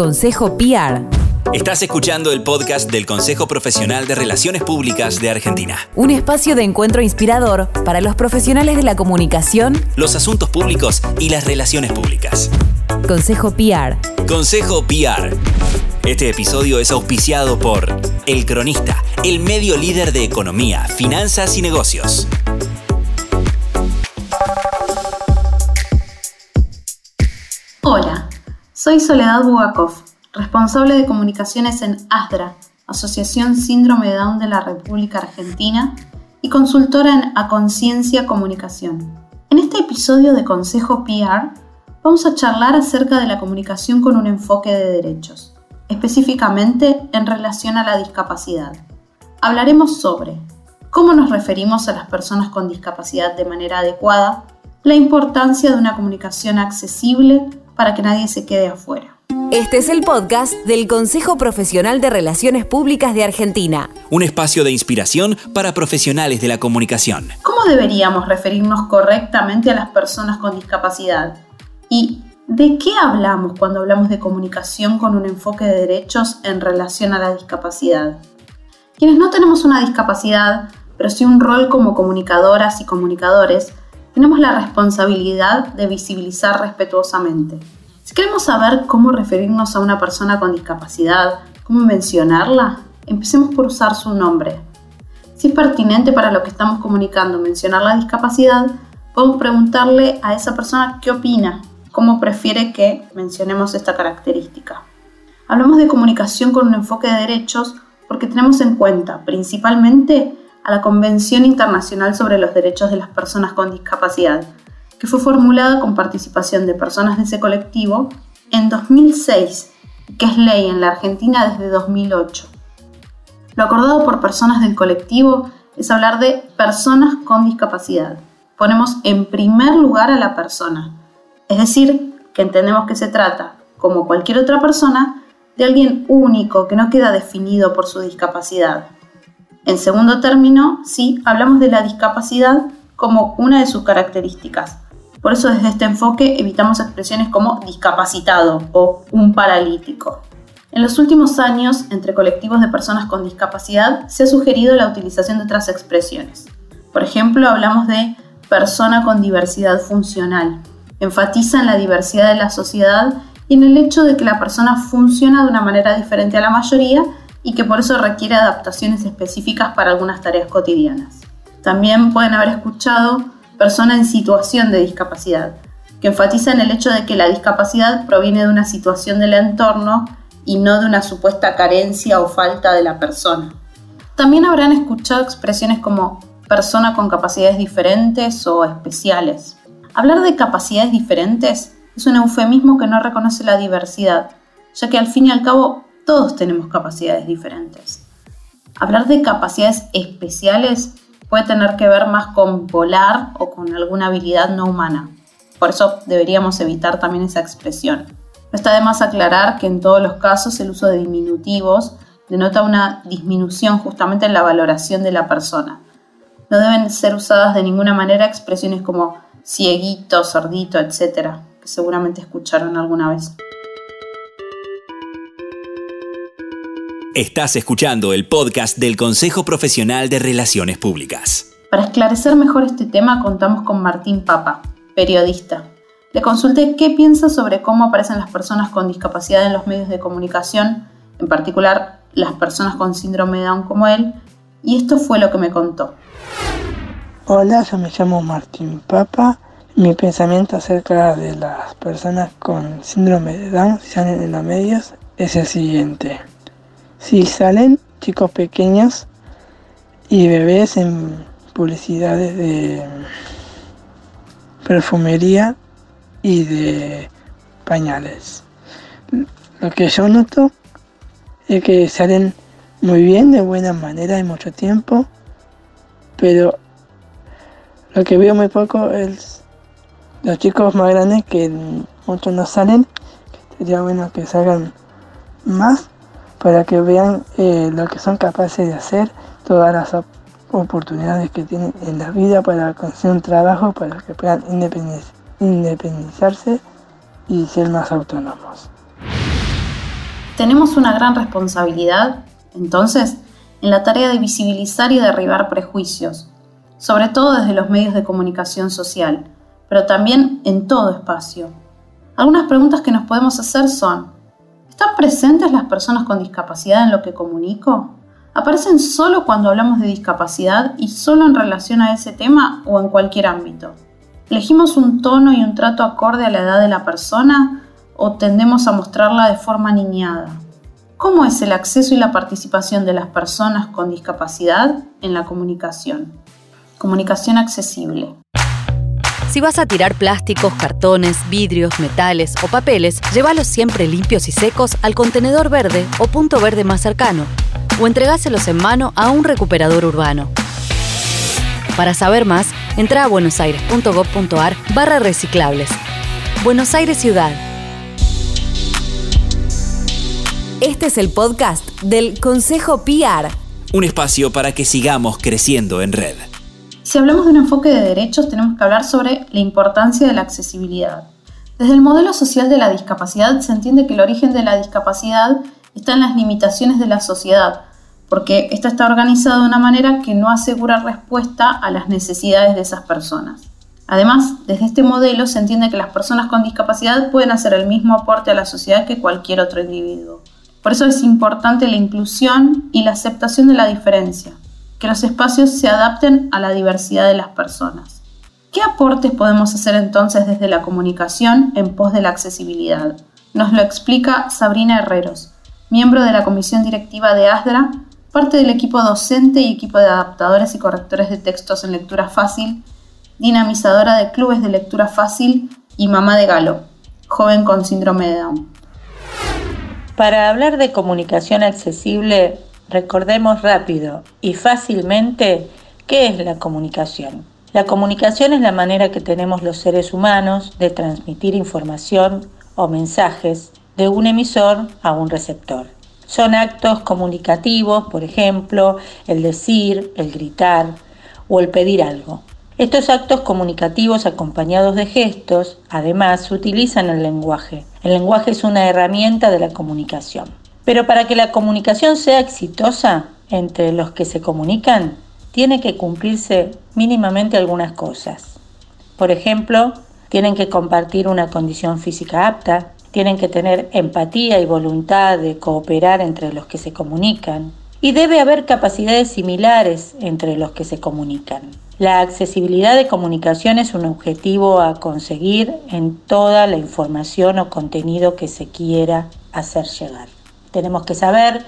Consejo PR. Estás escuchando el podcast del Consejo Profesional de Relaciones Públicas de Argentina. Un espacio de encuentro inspirador para los profesionales de la comunicación, Los asuntos públicos y las relaciones públicas. Consejo PR. Consejo PR. Este episodio es auspiciado por El Cronista, el medio líder de economía, finanzas y negocios. Soy Soledad Bugakov, responsable de comunicaciones en ASDRA, Asociación Síndrome de Down de la República Argentina, y consultora en A Conciencia Comunicación. En este episodio de Consejo PR vamos a charlar acerca de la comunicación con un enfoque de derechos, específicamente en relación a la discapacidad. Hablaremos sobre cómo nos referimos a las personas con discapacidad de manera adecuada, la importancia de una comunicación accesible para que nadie se quede afuera. Este es el podcast del Consejo Profesional de Relaciones Públicas de Argentina. Un espacio de inspiración para profesionales de la comunicación. ¿Cómo deberíamos referirnos correctamente a las personas con discapacidad? ¿Y de qué hablamos cuando hablamos de comunicación con un enfoque de derechos en relación a la discapacidad? Quienes no tenemos una discapacidad, pero sí un rol como comunicadoras y comunicadores, tenemos la responsabilidad de visibilizar respetuosamente. Si queremos saber cómo referirnos a una persona con discapacidad, cómo mencionarla, empecemos por usar su nombre. Si es pertinente para lo que estamos comunicando mencionar la discapacidad, podemos preguntarle a esa persona qué opina, cómo prefiere que mencionemos esta característica. Hablamos de comunicación con un enfoque de derechos porque tenemos en cuenta principalmente a la Convención Internacional sobre los Derechos de las Personas con Discapacidad, que fue formulada con participación de personas de ese colectivo en 2006, que es ley en la Argentina desde 2008. Lo acordado por personas del colectivo es hablar de personas con discapacidad. Ponemos en primer lugar a la persona, es decir, que entendemos que se trata, como cualquier otra persona, de alguien único que no queda definido por su discapacidad. En segundo término, sí, hablamos de la discapacidad como una de sus características. Por eso desde este enfoque evitamos expresiones como discapacitado o un paralítico. En los últimos años, entre colectivos de personas con discapacidad, se ha sugerido la utilización de otras expresiones. Por ejemplo, hablamos de persona con diversidad funcional. Enfatizan la diversidad de la sociedad y en el hecho de que la persona funciona de una manera diferente a la mayoría y que por eso requiere adaptaciones específicas para algunas tareas cotidianas. También pueden haber escuchado persona en situación de discapacidad, que enfatiza en el hecho de que la discapacidad proviene de una situación del entorno y no de una supuesta carencia o falta de la persona. También habrán escuchado expresiones como persona con capacidades diferentes o especiales. Hablar de capacidades diferentes es un eufemismo que no reconoce la diversidad, ya que al fin y al cabo todos tenemos capacidades diferentes. Hablar de capacidades especiales puede tener que ver más con volar o con alguna habilidad no humana. Por eso deberíamos evitar también esa expresión. No está de más aclarar que en todos los casos el uso de diminutivos denota una disminución justamente en la valoración de la persona. No deben ser usadas de ninguna manera expresiones como cieguito, sordito, etc., que seguramente escucharon alguna vez. Estás escuchando el podcast del Consejo Profesional de Relaciones Públicas. Para esclarecer mejor este tema contamos con Martín Papa, periodista. Le consulté qué piensa sobre cómo aparecen las personas con discapacidad en los medios de comunicación, en particular las personas con síndrome de Down como él, y esto fue lo que me contó. Hola, yo me llamo Martín Papa. Mi pensamiento acerca de las personas con síndrome de Down, si salen en los medios, es el siguiente. Si salen chicos pequeños y bebés en publicidades de perfumería y de pañales. Lo que yo noto es que salen muy bien, de buena manera, y mucho tiempo, pero lo que veo muy poco es los chicos más grandes que muchos no salen, sería bueno que salgan más para que vean eh, lo que son capaces de hacer, todas las op oportunidades que tienen en la vida para conseguir un trabajo, para que puedan independiz independizarse y ser más autónomos. Tenemos una gran responsabilidad, entonces, en la tarea de visibilizar y derribar prejuicios, sobre todo desde los medios de comunicación social, pero también en todo espacio. Algunas preguntas que nos podemos hacer son, ¿están presentes las personas con discapacidad en lo que comunico? ¿Aparecen solo cuando hablamos de discapacidad y solo en relación a ese tema o en cualquier ámbito? ¿Elegimos un tono y un trato acorde a la edad de la persona o tendemos a mostrarla de forma niñada? ¿Cómo es el acceso y la participación de las personas con discapacidad en la comunicación? Comunicación accesible. Si vas a tirar plásticos, cartones, vidrios, metales o papeles, llévalos siempre limpios y secos al contenedor verde o punto verde más cercano, o entregáselos en mano a un recuperador urbano. Para saber más, entra a buenosaires.gov.ar barra reciclables. Buenos Aires Ciudad. Este es el podcast del Consejo PR. Un espacio para que sigamos creciendo en red. Si hablamos de un enfoque de derechos, tenemos que hablar sobre la importancia de la accesibilidad. Desde el modelo social de la discapacidad se entiende que el origen de la discapacidad está en las limitaciones de la sociedad, porque esta está organizada de una manera que no asegura respuesta a las necesidades de esas personas. Además, desde este modelo se entiende que las personas con discapacidad pueden hacer el mismo aporte a la sociedad que cualquier otro individuo. Por eso es importante la inclusión y la aceptación de la diferencia que los espacios se adapten a la diversidad de las personas. ¿Qué aportes podemos hacer entonces desde la comunicación en pos de la accesibilidad? Nos lo explica Sabrina Herreros, miembro de la comisión directiva de ASDRA, parte del equipo docente y equipo de adaptadores y correctores de textos en lectura fácil, dinamizadora de clubes de lectura fácil y mamá de Galo, joven con síndrome de Down. Para hablar de comunicación accesible, Recordemos rápido y fácilmente qué es la comunicación. La comunicación es la manera que tenemos los seres humanos de transmitir información o mensajes de un emisor a un receptor. Son actos comunicativos, por ejemplo, el decir, el gritar o el pedir algo. Estos actos comunicativos acompañados de gestos, además, utilizan el lenguaje. El lenguaje es una herramienta de la comunicación. Pero para que la comunicación sea exitosa entre los que se comunican, tiene que cumplirse mínimamente algunas cosas. Por ejemplo, tienen que compartir una condición física apta, tienen que tener empatía y voluntad de cooperar entre los que se comunican, y debe haber capacidades similares entre los que se comunican. La accesibilidad de comunicación es un objetivo a conseguir en toda la información o contenido que se quiera hacer llegar. Tenemos que saber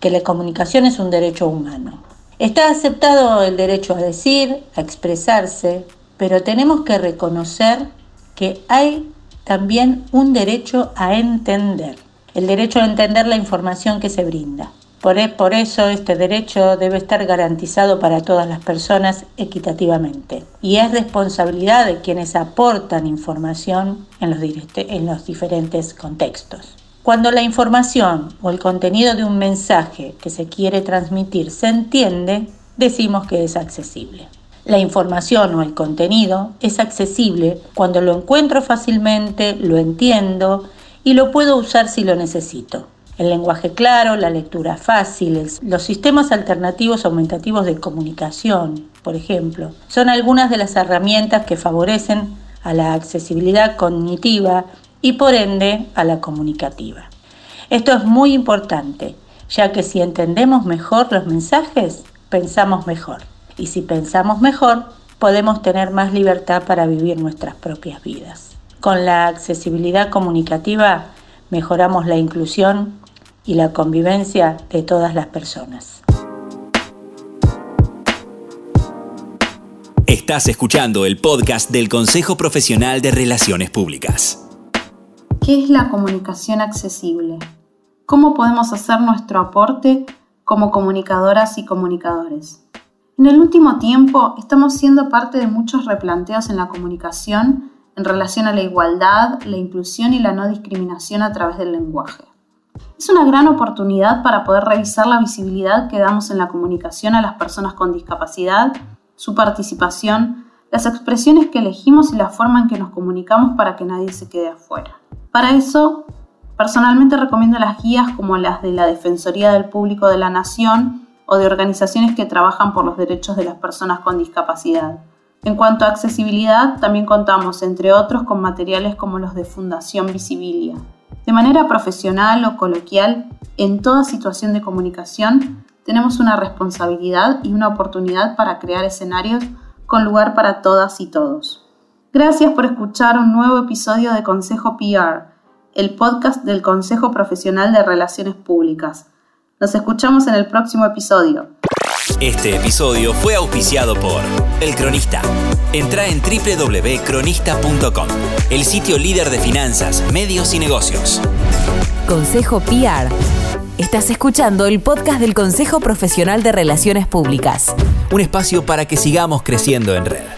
que la comunicación es un derecho humano. Está aceptado el derecho a decir, a expresarse, pero tenemos que reconocer que hay también un derecho a entender, el derecho a entender la información que se brinda. Por, e, eso este derecho debe estar garantizado para todas las personas equitativamente y es responsabilidad de quienes aportan información en los diferentes contextos. Cuando la información o el contenido de un mensaje que se quiere transmitir se entiende, decimos que es accesible. La información o el contenido es accesible cuando lo encuentro fácilmente, lo entiendo y lo puedo usar si lo necesito. El lenguaje claro, la lectura fácil, los sistemas alternativos aumentativos de comunicación, por ejemplo, son algunas de las herramientas que favorecen a la accesibilidad cognitiva y por ende a la comunicativa. Esto es muy importante, ya que si entendemos mejor los mensajes, pensamos mejor. Y si pensamos mejor, podemos tener más libertad para vivir nuestras propias vidas. Con la accesibilidad comunicativa mejoramos la inclusión y la convivencia de todas las personas. Estás escuchando el podcast del Consejo Profesional de Relaciones Públicas. ¿Qué es la comunicación accesible? ¿Cómo podemos hacer nuestro aporte como comunicadoras y comunicadores? En el último tiempo estamos siendo parte de muchos replanteos en la comunicación en relación a la igualdad, la inclusión y la no discriminación a través del lenguaje. Es una gran oportunidad para poder revisar la visibilidad que damos en la comunicación a las personas con discapacidad, su participación, las expresiones que elegimos y la forma en que nos comunicamos para que nadie se quede afuera. Para eso, Personalmente recomiendo las guías como las de la Defensoría del Público de la Nación o de organizaciones que trabajan por los derechos de las personas con discapacidad. En cuanto a accesibilidad, también contamos, entre otros, con materiales como los de Fundación Visibilia. De manera profesional o coloquial, en toda situación de comunicación, tenemos una responsabilidad y una oportunidad para crear escenarios con lugar para todas y todos. Gracias por escuchar un nuevo episodio de Consejo PR, el podcast del Consejo Profesional de Relaciones Públicas. Nos escuchamos en el próximo episodio. Este episodio fue auspiciado por El Cronista. Entra en www.cronista.com, el sitio líder de finanzas, medios y negocios. Consejo PR. Estás escuchando el podcast del Consejo Profesional de Relaciones Públicas. Un espacio para que sigamos creciendo en red.